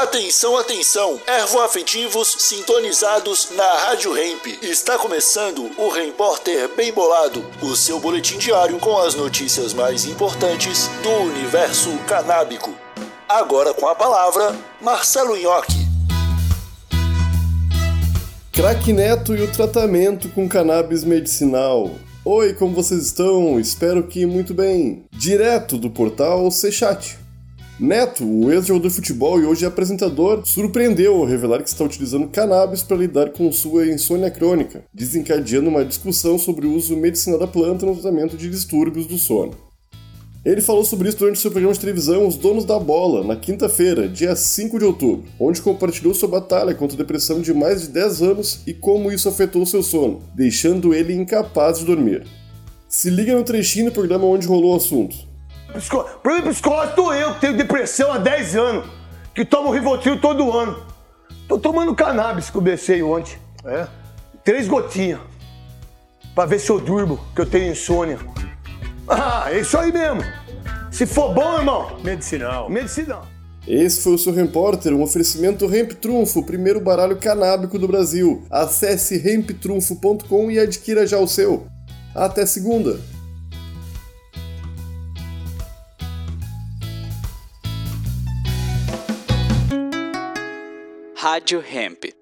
Atenção, atenção! Ervoafetivos sintonizados na Rádio Hemp. Está começando o Repórter Bem Bolado, o seu boletim diário com as notícias mais importantes do universo canábico. Agora com a palavra, Marcelo Nhoque. Crack Neto e o tratamento com cannabis medicinal. Oi, como vocês estão? Espero que muito bem. Direto do portal Sechat. Neto, o ex-jogador de futebol e hoje apresentador, surpreendeu ao revelar que está utilizando cannabis para lidar com sua insônia crônica, desencadeando uma discussão sobre o uso medicinal da planta no tratamento de distúrbios do sono. Ele falou sobre isso durante seu programa de televisão Os Donos da Bola, na quinta-feira, dia 5 de outubro, onde compartilhou sua batalha contra a depressão de mais de 10 anos e como isso afetou seu sono, deixando ele incapaz de dormir. Se liga no trechinho do programa onde rolou o assunto. Problema psicológico eu, que tenho depressão há 10 anos, que tomo Rivotril todo ano. Tô tomando cannabis que eu comecei ontem. É? Três gotinhas. Pra ver se eu durmo, que eu tenho insônia. Ah, é isso aí mesmo. Se for bom, irmão. Medicinal. Medicinal. Esse foi o seu repórter, um oferecimento Hemp Trunfo, o primeiro baralho canábico do Brasil. Acesse hemptrunfo.com e adquira já o seu. Até segunda! Rádio Hemp.